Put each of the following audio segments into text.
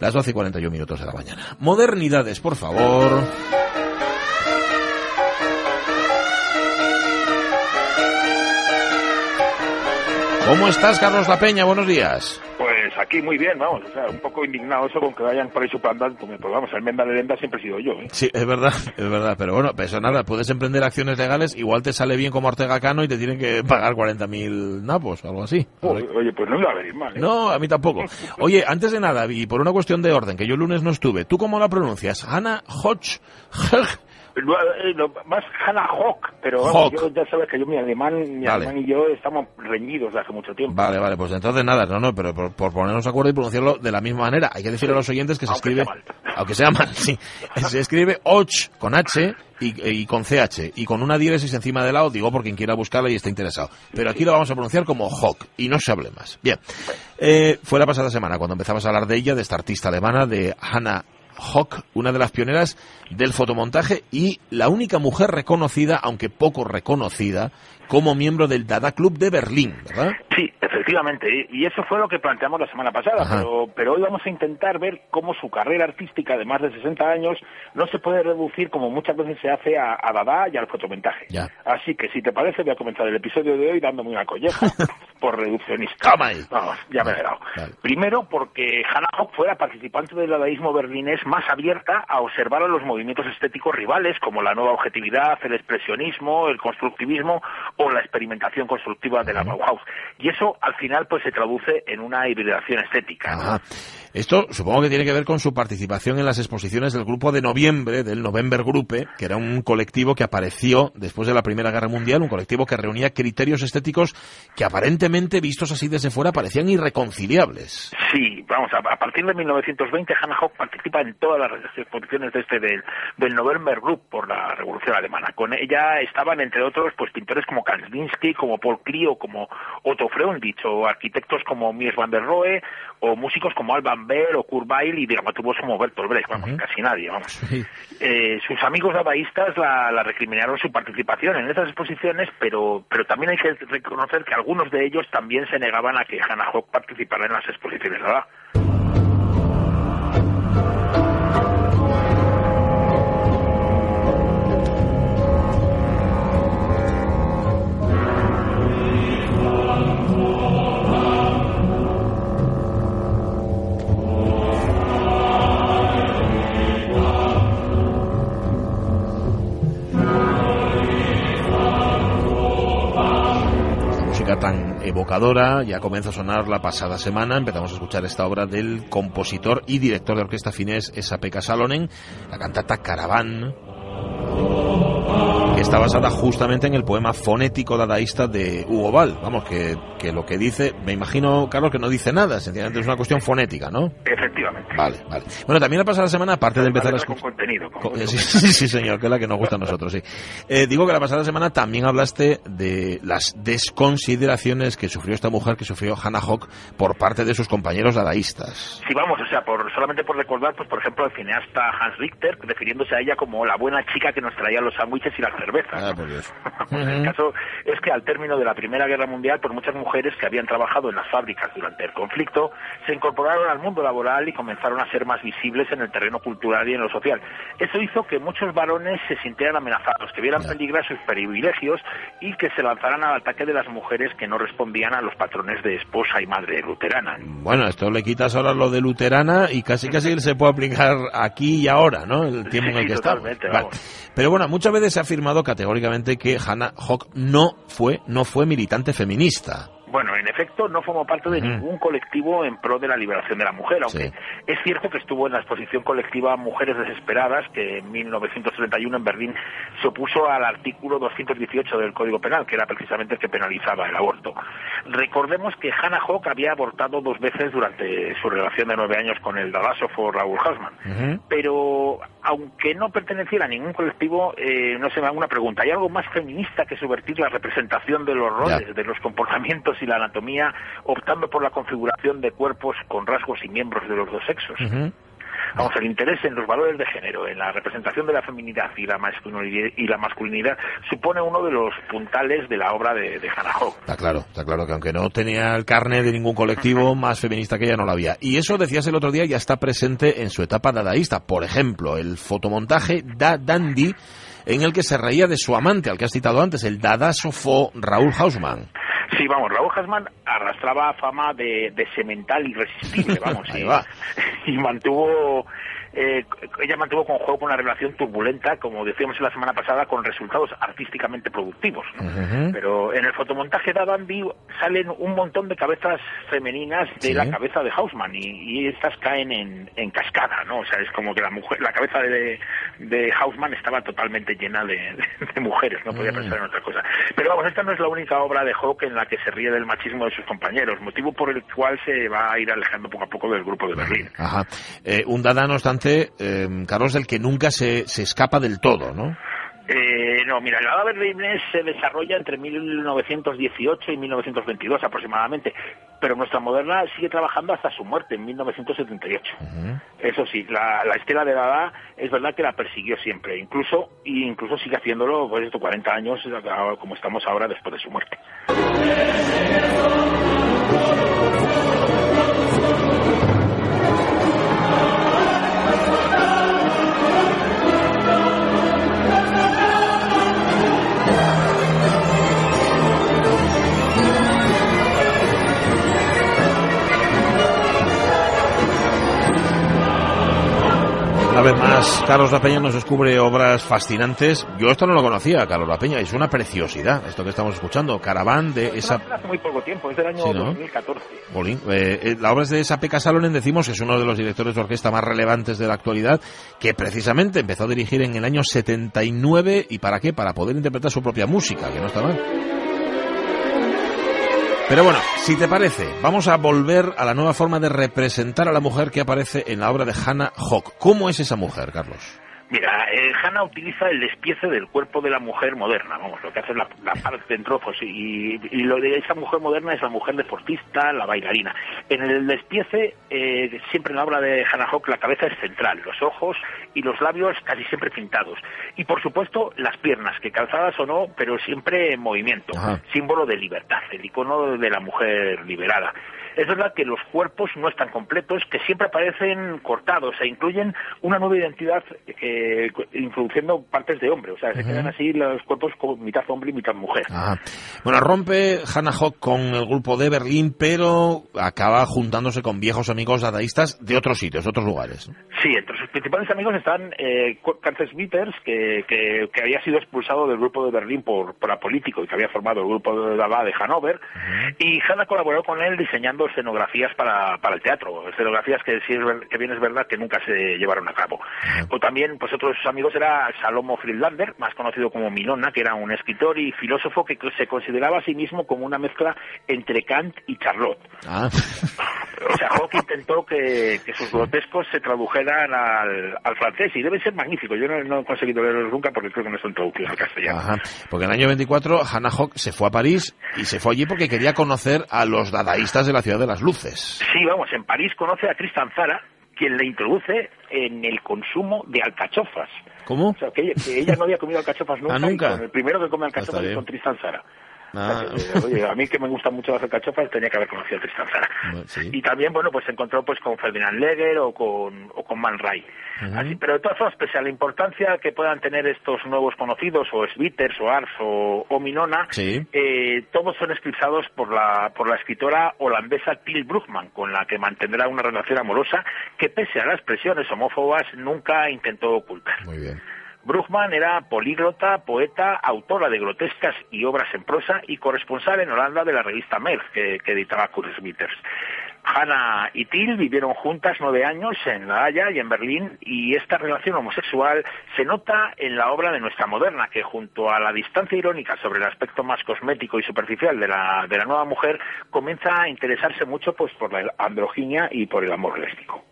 Las 12 y 41 minutos de la mañana. Modernidades, por favor. ¿Cómo estás, Carlos La Peña? Buenos días. Aquí muy bien, vamos, o sea, un poco indignado eso con que vayan por ahí suplantando, pues vamos, el Menda de Lenda siempre he sido yo, ¿eh? Sí, es verdad, es verdad, pero bueno, pues nada, puedes emprender acciones legales, igual te sale bien como Ortega Cano y te tienen que pagar 40.000 napos, algo así. Oye, oye, pues no me va a venir mal, ¿eh? No, a mí tampoco. Oye, antes de nada, y por una cuestión de orden, que yo el lunes no estuve, ¿tú cómo la pronuncias? Hannah Hodge, Lo- eh, lo- más Hannah Hawk, pero vamos, Hawk. yo ya sabes que yo mi alemán, mi Vale. alemán y yo estamos reñidos de hace mucho tiempo. Vale, vale, pues entonces nada, no, no, pero por, por ponernos de acuerdo y pronunciarlo de la misma manera. Hay que decirle a los oyentes que se Aunque escribe, sea aunque sea mal, sí, se escribe Och con H y, y con CH y con una diéresis encima del lado, digo por quien quiera buscarla y esté interesado. Pero aquí lo vamos a pronunciar como Hawk y no se hable más. Bien, eh, fue la pasada semana cuando empezamos a hablar de ella, de esta artista alemana, de Hannah Hock, una de las pioneras del fotomontaje y la única mujer reconocida, aunque poco reconocida, como miembro del Dada Club de Berlín, ¿verdad? Sí, efectivamente, y eso fue lo que planteamos la semana pasada, pero, pero hoy vamos a intentar ver cómo su carrera artística de más de 60 años no se puede reducir como muchas veces se hace a, a Dada y al fotomontaje. Ya. Así que si te parece voy a comenzar el episodio de hoy dándome una colleja por reduccionista. Toma ahí. Vamos, ya me he dado. Vale. Primero porque Hannah Hock fue la participante del dadaísmo berlinés más abierta a observar a los movimientos estéticos rivales como la nueva objetividad, el expresionismo, el constructivismo o la experimentación constructiva de la Bauhaus. Y eso al final pues se traduce en una hibridación estética. Esto supongo que tiene que ver con su participación en las exposiciones del grupo de noviembre, del November Gruppe, que era un colectivo que apareció después de la Primera Guerra Mundial, un colectivo que reunía criterios estéticos que aparentemente, vistos así desde fuera, parecían irreconciliables. Sí, vamos, a, a partir de 1920 Hannah Hock participa en todas las exposiciones de este del, del November Group por la Revolución Alemana. Con ella estaban, entre otros, pues pintores como Kandinsky, como Paul Klee o como Otto Freundlich, o arquitectos como Mies van der Rohe, o músicos como Alban Berg o Kurt Weill y dramaturgos como Bertolt Brecht, vamos, casi nadie, vamos. Eh, sus amigos dadaístas la, la recriminaron su participación en esas exposiciones, pero, pero también hay que reconocer que algunos de ellos también se negaban a que Hannah participara en las exposiciones Dada. Tan evocadora ya comenzó a sonar la pasada semana. Empezamos a escuchar esta obra del compositor y director de orquesta finés Esa-Pekka Salonen, la cantata Caravan, está basada justamente en el poema fonético dadaísta de Hugo Ball. Vamos, que, que lo que dice, me imagino, Carlos, que no dice nada, sencillamente es una cuestión fonética, ¿no? Efectivamente. Vale, vale. Bueno, también la pasada semana, aparte de empezar a Vale, con escuchar... contenido. con. Sí, sí, sí, señor, que es la que nos gusta a nosotros, sí. Eh, digo que la pasada semana también hablaste de las desconsideraciones que sufrió esta mujer, que sufrió Hannah Hock, por parte de sus compañeros dadaístas. Sí, vamos, o sea, por, solamente por recordar, pues por ejemplo, el cineasta Hans Richter, refiriéndose a ella como la buena chica que nos traía los sándwiches y las cervezas. Ah, por Dios. Pues el caso es que al término de la Primera Guerra Mundial, pues muchas mujeres que habían trabajado en las fábricas durante el conflicto se incorporaron al mundo laboral y comenzaron a ser más visibles en el terreno cultural y en lo social. Eso hizo que muchos varones se sintieran amenazados, que vieran peligrar sus privilegios y que se lanzaran al ataque de las mujeres que no respondían a los patrones de esposa y madre luterana. Bueno, esto le quitas ahora lo de luterana y casi casi se puede aplicar aquí y ahora, ¿no? El tiempo en el que estamos. Vale. Pero bueno, muchas veces se ha afirmado categóricamente que Hannah Hock no fue, no fue militante feminista. Bueno, en efecto, no formó parte de ningún colectivo en pro de la liberación de la mujer, aunque es cierto que estuvo en la exposición colectiva Mujeres Desesperadas, que en 1931 en Berlín se opuso al artículo 218 del Código Penal, que era precisamente el que penalizaba el aborto. Recordemos que Hannah Hock había abortado dos veces durante su relación de nueve años con el dalásofo Raúl Hausmann, pero aunque no perteneciera a ningún colectivo, eh, no se me haga una pregunta. ¿Hay algo más feminista que subvertir la representación de los roles, de los comportamientos y la anatomía, optando por la configuración de cuerpos con rasgos y miembros de los dos sexos? Vamos, el interés en los valores de género, en la representación de la feminidad y la masculinidad, y la masculinidad supone uno de los puntales de la obra de, de Hannah Hope. Está claro, está claro que aunque no tenía el carne de ningún colectivo, más feminista que ella no la había. Y eso, decías el otro día, ya está presente en su etapa dadaísta. Por ejemplo, el fotomontaje Da Dandy, en el que se reía de su amante, al que has citado antes, el dadasofo Raúl Hausmann. Sí, vamos, Raúl Hausmann arrastraba fama de, de semental irresistible, vamos, Ahí va. y mantuvo eh, ella mantuvo con juego una relación turbulenta, como decíamos la semana pasada, con resultados artísticamente productivos. Pero en el fotomontaje de Dandy salen un montón de cabezas femeninas de la cabeza de Hausmann y, estas caen en, cascada, ¿no? O sea, es como que la mujer, la cabeza de, de Hausmann estaba totalmente llena de, mujeres, no podía pensar en otra cosa. Pero vamos, esta no es la única obra de Hawk en la que se ríe del machismo de sus compañeros, motivo por el cual se va a ir alejando poco a poco del grupo de Berlín. Ajá. Eh, un Dada, no obstante, eh, Carlos, del que nunca se, se escapa del todo, ¿no? Eh, no, mira, el Dada berlinés se desarrolla entre 1918 y 1922 aproximadamente, pero nuestra moderna sigue trabajando hasta su muerte en 1978. Eso sí, la, la, estela de Dada es verdad que la persiguió siempre, incluso y incluso sigue haciéndolo pues estos 40 años como estamos ahora después de su muerte. Una vez más, Carlos La Peña nos descubre obras fascinantes. Yo esto no lo conocía, Carlos La Peña. Es una preciosidad esto que estamos escuchando. Caraván de esa... Hace muy poco tiempo, es del año 2014. Eh, eh, la obra es de esa P.K. Salonen, decimos, es uno de los directores de orquesta más relevantes de la actualidad, que precisamente empezó a dirigir en el año 79. ¿Y para qué? Para poder interpretar su propia música, que no está mal. Pero bueno, si te parece, vamos a volver a la nueva forma de representar a la mujer que aparece en la obra de Hannah Hawk. ¿Cómo es esa mujer, Carlos? Mira, eh, Hanna utiliza el despiece del cuerpo de la mujer moderna, vamos, lo que hace la, la parte en trozos, y, y, lo de esa mujer moderna es la mujer deportista, la bailarina. En el despiece, eh, siempre en la obra de Hannah Hawk, la cabeza es central, los ojos y los labios casi siempre pintados. Y por supuesto, las piernas, que calzadas o no, pero siempre en movimiento, símbolo de libertad, el icono de la mujer liberada. Es verdad que los cuerpos no están completos, que siempre aparecen cortados e incluyen una nueva identidad que introduciendo partes de hombre, o sea, se quedan así los cuerpos como mitad hombre y mitad mujer. Bueno, rompe Hannah Hawk con el grupo de Berlín, pero acaba juntándose con viejos amigos dadaístas de otros sitios, otros lugares. Sí, entre sus principales amigos están eh, Witters, que, que, que, había sido expulsado del grupo de Berlín por, por apolítico y que había formado el grupo de Dada de Hannover, y Hannah colaboró con él diseñando escenografías para, para el teatro, escenografías que, sí, que bien es verdad que nunca se llevaron a cabo. O también, pues otros amigos era Salomo Friedlander, más conocido como Minona, que era un escritor y filósofo que se consideraba a sí mismo como una mezcla entre Kant y Charlotte. Ah. O sea, Hawke intentó que, que, sus grotescos se tradujeran al, al, francés y debe ser magnífico. Yo no, no, he conseguido leerlos nunca porque creo que no son traducidos al castellano. Ajá. Porque en el año 24 Hannah Hawke se fue a París y se fue allí porque quería conocer a los dadaístas de la ciudad de las luces. Sí, vamos, en París conoce a Tristan Zara, quien le introduce en el consumo de alcachofas. ¿Cómo? O sea, que ella, que ella no había comido alcachofas nunca. ¿Ah, nunca? el primero que come alcachofas es con Tristan Zara. Ah. Oye, a mí que me gustan mucho las alcachofas tenía que haber conocido a Tristan Zara. Sí. Y también, bueno, pues se encontró pues con Ferdinand Leger o con, o con Man Ray. Uh -huh. Así, pero de todas formas, pese a la importancia que puedan tener estos nuevos conocidos, o Sviters, o Ars, o, o Minona, sí. eh, todos son eclipsados por la, por la escritora holandesa Til Brugman, con la que mantendrá una relación amorosa que, pese a las presiones homófobas, nunca intentó ocultar. Muy bien. Brugman era políglota, poeta, autora de grotescas y obras en prosa y corresponsal en Holanda de la revista Merck, que, editaba Kurzmitters. Hannah y Till vivieron juntas nueve años en La Haya y en Berlín y esta relación homosexual se nota en la obra de nuestra moderna que junto a la distancia irónica sobre el aspecto más cosmético y superficial de la, de la nueva mujer comienza a interesarse mucho pues por la androginia y por el amor lésbico.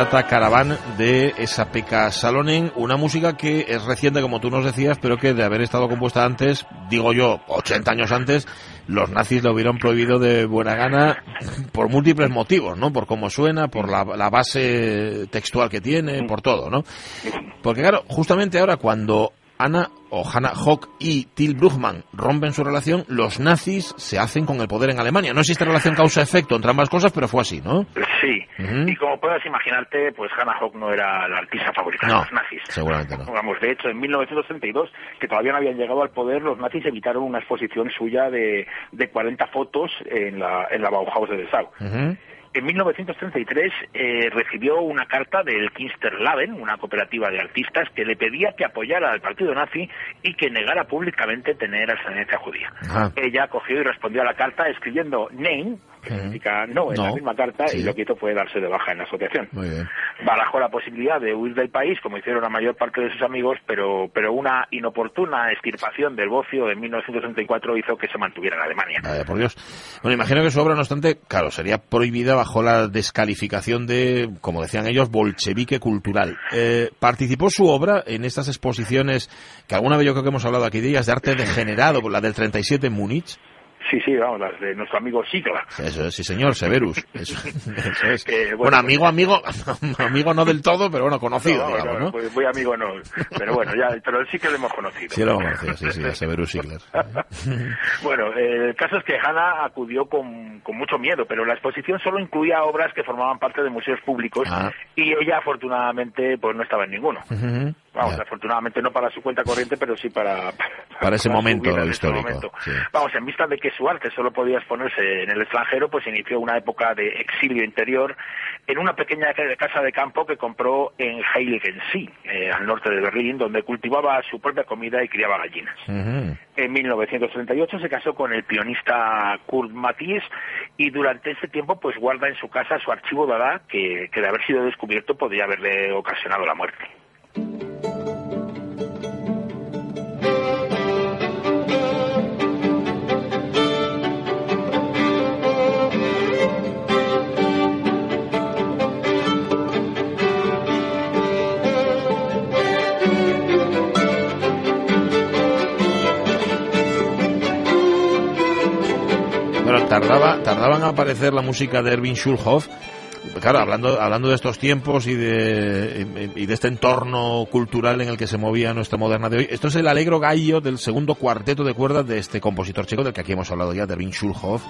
Cantata Caravan de esa Peca Salonen, una música que es reciente, como tú nos decías, pero que de haber estado compuesta antes, digo yo, 80 años antes, los nazis lo hubieran prohibido de buena gana por múltiples motivos, ¿no? Por cómo suena, por la, la base textual que tiene, por todo, ¿no? Porque claro, justamente ahora cuando Ana o Hannah Hock y Till Bruchmann rompen su relación, los nazis se hacen con el poder en Alemania. No existe relación causa-efecto entre ambas cosas, pero fue así, ¿no? Sí, y como puedes imaginarte, pues Hannah Hock no era la artista favorita de los nazis. Seguramente no. Vamos, de hecho, en 1932, que todavía no habían llegado al poder, los nazis evitaron una exposición suya de, de 40 fotos en la, en la Bauhaus de Dessau. En 1933 eh, recibió una carta del Kinsterlaben, una cooperativa de artistas, que le pedía que apoyara al partido nazi y que negara públicamente tener ascendencia judía. Ella cogió y respondió a la carta escribiendo Nein, que significa no en la misma carta, y lo que hizo fue darse de baja en la asociación. Barajó la posibilidad de huir del país, como hicieron la mayor parte de sus amigos, pero, pero una inoportuna extirpación del bocio en 1934 hizo que se mantuviera en Alemania. por Dios. Bueno, imagino que su obra, no obstante, claro, sería prohibida bajo la descalificación de, como decían ellos, bolchevique cultural. Eh, ¿Participó su obra en estas exposiciones que alguna vez yo creo que hemos hablado aquí de ellas, de arte degenerado, la del 37 en Múnich? Sí, sí, vamos, las de nuestro amigo Sigla. Eso es, sí señor, Severus. Eso, es. bueno, amigo, amigo, amigo no del todo, pero bueno, conocido, no, digamos, ¿no? Pues muy amigo no, pero bueno, ya, pero sí que lo hemos conocido. Sí lo hemos conocido, sí, sí, Severus Sigler. bueno, eh, el caso es que Hanna acudió con, con, mucho miedo, pero la exposición solo incluía obras que formaban parte de museos públicos ah. y ella afortunadamente pues no estaba en ninguno. Vamos, afortunadamente no para su cuenta corriente, pero sí para... Para, ese momento histórico. Vamos, en vista de que su arte solo podía exponerse en el extranjero, pues inició una época de exilio interior en una pequeña casa de campo que compró en Heiligensie, eh, al norte de Berlín, donde cultivaba su propia comida y criaba gallinas. En 1938 se casó con el pianista Kurt Matthies y durante ese tiempo pues guarda en su casa su archivo Dada que, que de haber sido descubierto podría haberle ocasionado la muerte. Tardaba, tardaban a aparecer la música de Erwin Schulhoff claro, hablando, hablando de estos tiempos y de, y de este entorno cultural en el que se movía nuestra moderna de hoy, esto es el alegro gallo del segundo cuarteto de cuerdas de este compositor checo del que aquí hemos hablado ya, de Erwin Schulhoff.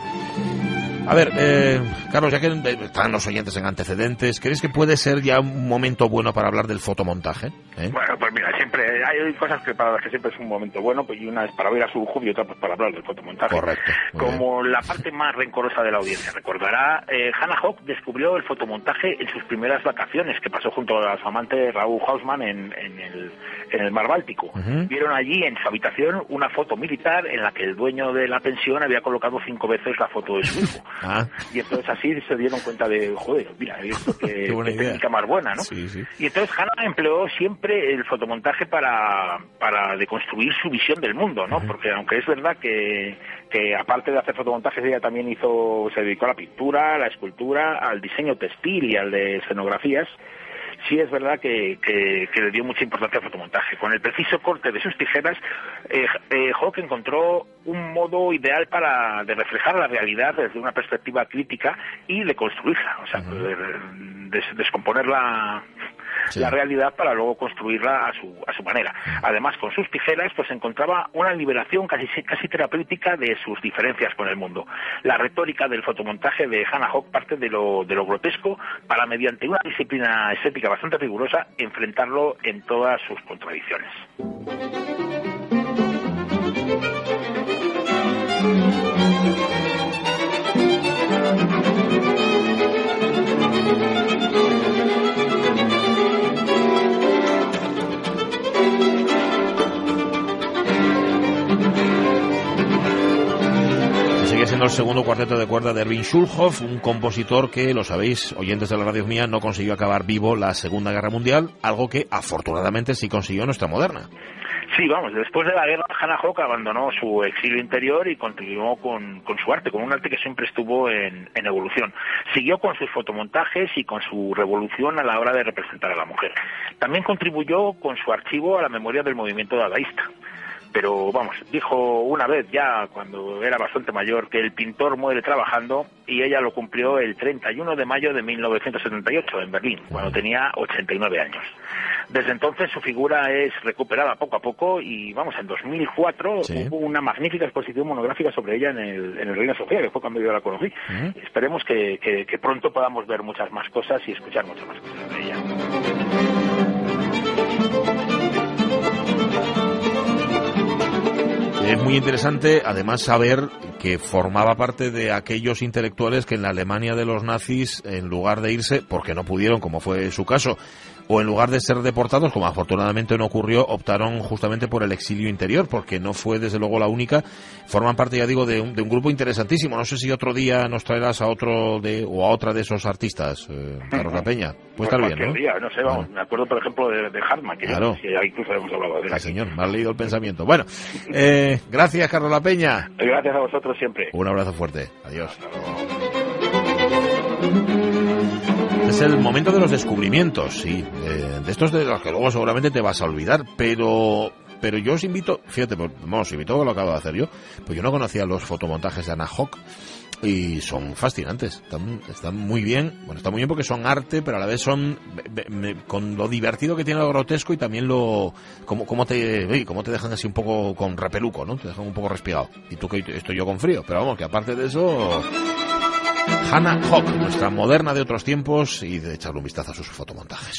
A ver, eh, Carlos, ya que están los oyentes en antecedentes, ¿crees que puede ser ya un momento bueno para hablar del fotomontaje? Eh? Bueno, pues mira, siempre hay cosas que para las que siempre es un momento bueno, pues y una es para ver a su y otra pues para hablar del fotomontaje. Correcto. Como la parte más rencorosa de la audiencia. Recordará, eh, Hannah Hawk descubrió el fotomontaje en sus primeras vacaciones que pasó junto a su amante Raúl Hausmann en, en, el, en el mar Báltico. Vieron allí en su habitación una foto militar en la que el dueño de la pensión había colocado cinco veces la foto de su hijo. Ah. Y entonces así se dieron cuenta de, joder, mira, esto que, que técnica más buena, ¿no? Y entonces Hannah empleó siempre el fotomontaje para, para deconstruir su visión del mundo, ¿no? Porque aunque es verdad que, que aparte de hacer fotomontajes, ella también hizo, se dedicó a la pintura, a la escultura, al diseño textil y al de escenografías, sí es verdad que, que, le dio mucha importancia al fotomontaje. Con el preciso corte de sus tijeras, eh, eh, Hawk encontró un modo ideal para de reflejar la realidad desde una perspectiva crítica y de construirla, o sea, de, descomponerla la realidad para luego construirla a su, a su manera. Además, con sus tijeras, pues encontraba una liberación casi, casi terapéutica de sus diferencias con el mundo. La retórica del fotomontaje de Hannah Hawk parte de lo, de lo grotesco para, mediante una disciplina estética bastante rigurosa, enfrentarlo en todas sus contradicciones. El segundo cuarteto de cuerda de Erwin Schulhoff, un compositor que, lo sabéis, oyentes de la radio mía, no consiguió acabar vivo la Segunda Guerra Mundial, algo que afortunadamente sí consiguió nuestra moderna. Sí, vamos, después de la guerra, Hannah Hawk abandonó su exilio interior y continuó con, su arte, con un arte que siempre estuvo en, en, evolución. Siguió con sus fotomontajes y con su revolución a la hora de representar a la mujer. También contribuyó con su archivo a la memoria del movimiento dadaísta pero vamos, dijo una vez ya cuando era bastante mayor que el pintor muere trabajando y ella lo cumplió el 31 de mayo de 1978 en Berlín, cuando tenía 89 años. Desde entonces su figura es recuperada poco a poco y vamos, en 2004 hubo una magnífica exposición monográfica sobre ella en el, en el Reina Sofía, que fue cuando yo la conocí. Esperemos que, que pronto podamos ver muchas más cosas y escuchar muchas más cosas de ella. Es muy interesante, además, saber que formaba parte de aquellos intelectuales que en la Alemania de los nazis, en lugar de irse, porque no pudieron, como fue su caso, o en lugar de ser deportados, como afortunadamente no ocurrió, optaron justamente por el exilio interior, porque no fue desde luego la única. Forman parte, ya digo, de un, de un grupo interesantísimo. No sé si otro día nos traerás a otro de, o a otra de esos artistas, eh, Carlos La Peña. Puede estar bien, ¿no? Día, no sé, vamos, me acuerdo, por ejemplo, de, de Hartman, que claro. ya incluso hemos hablado de él. Señor, me has leído el pensamiento. Bueno, eh, gracias, Carlos La Peña. Gracias a vosotros siempre. Un abrazo fuerte. Adiós. Es el momento de los descubrimientos, sí. De estos de los que luego seguramente te vas a olvidar, pero pero yo os invito, fíjate, pues, invito a lo que acabo de hacer yo, pues yo no conocía los fotomontajes de Anna Hawk y son fascinantes, están, muy bien, bueno, están muy bien porque son arte, pero a la vez son con lo divertido que tiene lo grotesco y también lo como, te como te dejan así un poco con repeluco, ¿no? Te dejan un poco respirado. Y tú que estoy yo con frío, pero vamos, que aparte de eso Hannah Hawk, nuestra moderna de otros tiempos y de echarle un vistazo a sus fotomontajes.